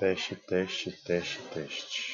Teste, teste, teste, teste.